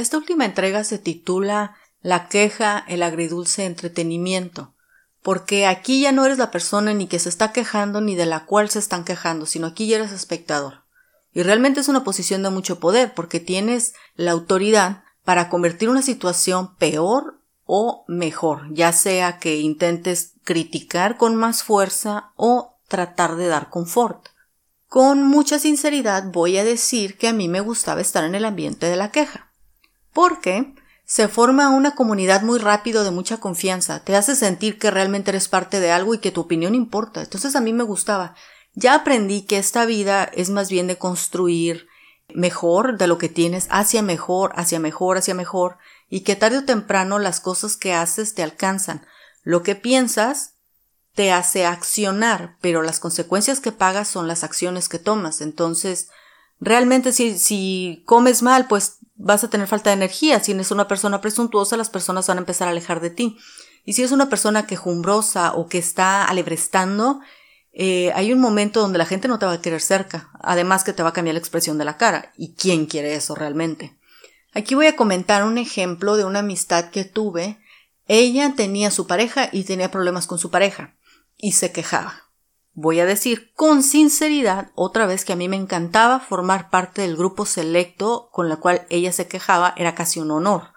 Esta última entrega se titula La queja, el agridulce entretenimiento, porque aquí ya no eres la persona ni que se está quejando ni de la cual se están quejando, sino aquí ya eres espectador. Y realmente es una posición de mucho poder, porque tienes la autoridad para convertir una situación peor o mejor, ya sea que intentes criticar con más fuerza o tratar de dar confort. Con mucha sinceridad voy a decir que a mí me gustaba estar en el ambiente de la queja, porque se forma una comunidad muy rápido de mucha confianza, te hace sentir que realmente eres parte de algo y que tu opinión importa. Entonces a mí me gustaba. Ya aprendí que esta vida es más bien de construir mejor de lo que tienes, hacia mejor, hacia mejor, hacia mejor, y que tarde o temprano las cosas que haces te alcanzan. Lo que piensas te hace accionar, pero las consecuencias que pagas son las acciones que tomas. Entonces, realmente si, si comes mal, pues vas a tener falta de energía. Si eres una persona presuntuosa, las personas van a empezar a alejar de ti. Y si es una persona quejumbrosa o que está alebrestando, eh, hay un momento donde la gente no te va a querer cerca, además que te va a cambiar la expresión de la cara. ¿Y quién quiere eso realmente? Aquí voy a comentar un ejemplo de una amistad que tuve. Ella tenía su pareja y tenía problemas con su pareja y se quejaba. Voy a decir con sinceridad otra vez que a mí me encantaba formar parte del grupo selecto con la cual ella se quejaba, era casi un honor.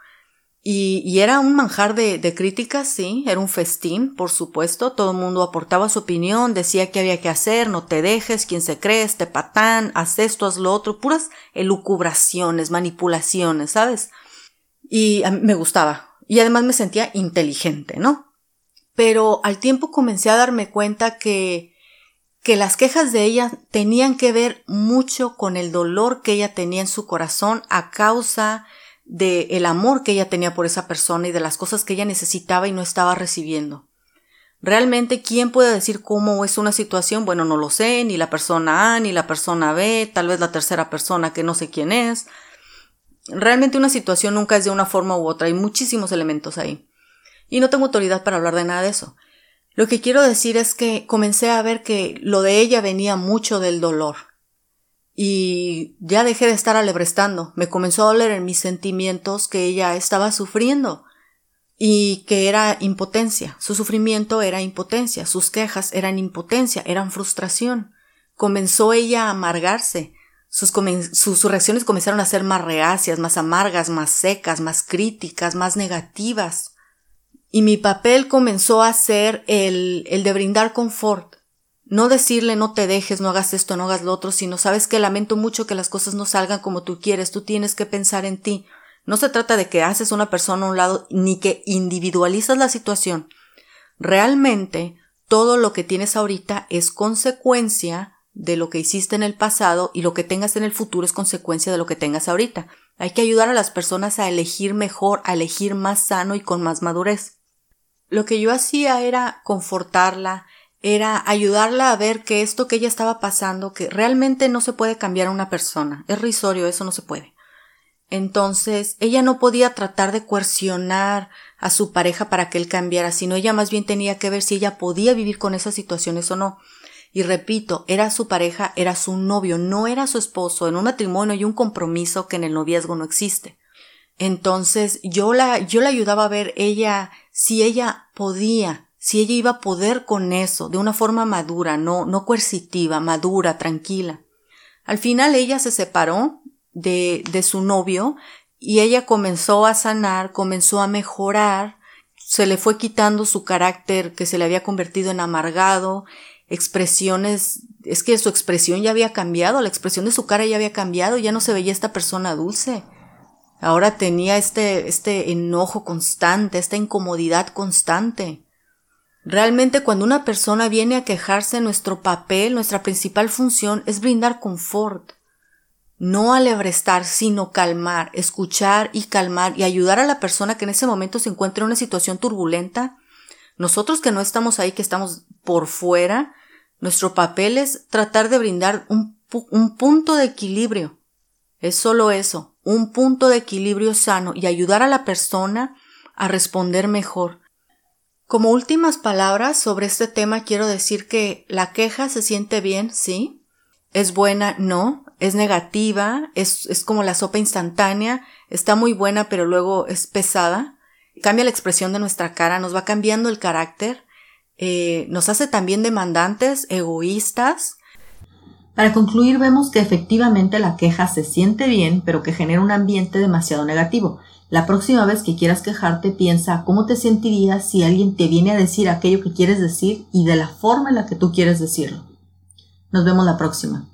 Y, era un manjar de, de, críticas, sí, era un festín, por supuesto. Todo el mundo aportaba su opinión, decía qué había que hacer, no te dejes, quién se cree, este patán, haz esto, haz lo otro, puras elucubraciones, manipulaciones, ¿sabes? Y me gustaba. Y además me sentía inteligente, ¿no? Pero al tiempo comencé a darme cuenta que, que las quejas de ella tenían que ver mucho con el dolor que ella tenía en su corazón a causa de el amor que ella tenía por esa persona y de las cosas que ella necesitaba y no estaba recibiendo. Realmente, ¿quién puede decir cómo es una situación? Bueno, no lo sé, ni la persona A, ni la persona B, tal vez la tercera persona que no sé quién es. Realmente una situación nunca es de una forma u otra, hay muchísimos elementos ahí. Y no tengo autoridad para hablar de nada de eso. Lo que quiero decir es que comencé a ver que lo de ella venía mucho del dolor, y ya dejé de estar alebrestando. Me comenzó a doler en mis sentimientos que ella estaba sufriendo y que era impotencia. Su sufrimiento era impotencia, sus quejas eran impotencia, eran frustración. Comenzó ella a amargarse. Sus, sus, reacciones comenzaron a ser más reacias, más amargas, más secas, más críticas, más negativas. Y mi papel comenzó a ser el, el de brindar confort, no decirle no te dejes, no hagas esto, no hagas lo otro, sino sabes que lamento mucho que las cosas no salgan como tú quieres, tú tienes que pensar en ti. No se trata de que haces una persona a un lado ni que individualizas la situación. Realmente todo lo que tienes ahorita es consecuencia de lo que hiciste en el pasado y lo que tengas en el futuro es consecuencia de lo que tengas ahorita. Hay que ayudar a las personas a elegir mejor, a elegir más sano y con más madurez. Lo que yo hacía era confortarla, era ayudarla a ver que esto que ella estaba pasando, que realmente no se puede cambiar a una persona, es risorio, eso no se puede. Entonces, ella no podía tratar de coercionar a su pareja para que él cambiara, sino ella más bien tenía que ver si ella podía vivir con esas situaciones o no. Y repito, era su pareja, era su novio, no era su esposo, en un matrimonio y un compromiso que en el noviazgo no existe. Entonces, yo la, yo la ayudaba a ver ella, si ella podía si ella iba a poder con eso, de una forma madura, no, no coercitiva, madura, tranquila. Al final ella se separó de, de su novio y ella comenzó a sanar, comenzó a mejorar, se le fue quitando su carácter que se le había convertido en amargado, expresiones, es que su expresión ya había cambiado, la expresión de su cara ya había cambiado, ya no se veía esta persona dulce. Ahora tenía este, este enojo constante, esta incomodidad constante. Realmente cuando una persona viene a quejarse, nuestro papel, nuestra principal función es brindar confort. No alebrestar, sino calmar, escuchar y calmar y ayudar a la persona que en ese momento se encuentra en una situación turbulenta. Nosotros que no estamos ahí, que estamos por fuera, nuestro papel es tratar de brindar un, un punto de equilibrio. Es solo eso, un punto de equilibrio sano y ayudar a la persona a responder mejor como últimas palabras sobre este tema quiero decir que la queja se siente bien, sí. Es buena, no. es negativa, es, es como la sopa instantánea, está muy buena pero luego es pesada, cambia la expresión de nuestra cara, nos va cambiando el carácter, eh, nos hace también demandantes, egoístas. Para concluir, vemos que efectivamente la queja se siente bien, pero que genera un ambiente demasiado negativo. La próxima vez que quieras quejarte, piensa cómo te sentirías si alguien te viene a decir aquello que quieres decir y de la forma en la que tú quieres decirlo. Nos vemos la próxima.